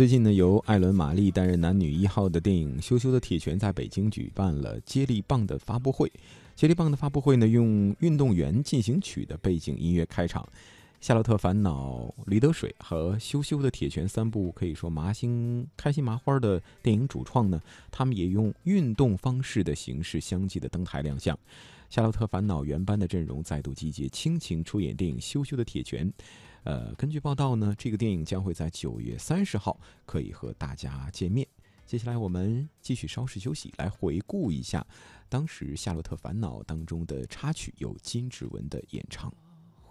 最近呢，由艾伦·玛丽担任男女一号的电影《羞羞的铁拳》在北京举办了接力棒的发布会。接力棒的发布会呢，用《运动员进行曲》的背景音乐开场。《夏洛特烦恼》《驴得水》和《羞羞的铁拳》三部可以说麻心开心麻花的电影主创呢，他们也用运动方式的形式相继的登台亮相。《夏洛特烦恼》原班的阵容再度集结，倾情出演电影《羞羞的铁拳》。呃，根据报道呢，这个电影将会在九月三十号可以和大家见面。接下来我们继续稍事休息，来回顾一下当时《夏洛特烦恼》当中的插曲，由金志文的演唱。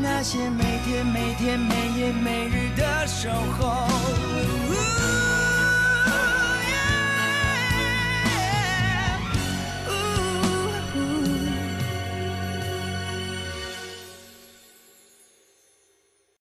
那些每天每天每夜每日的守候。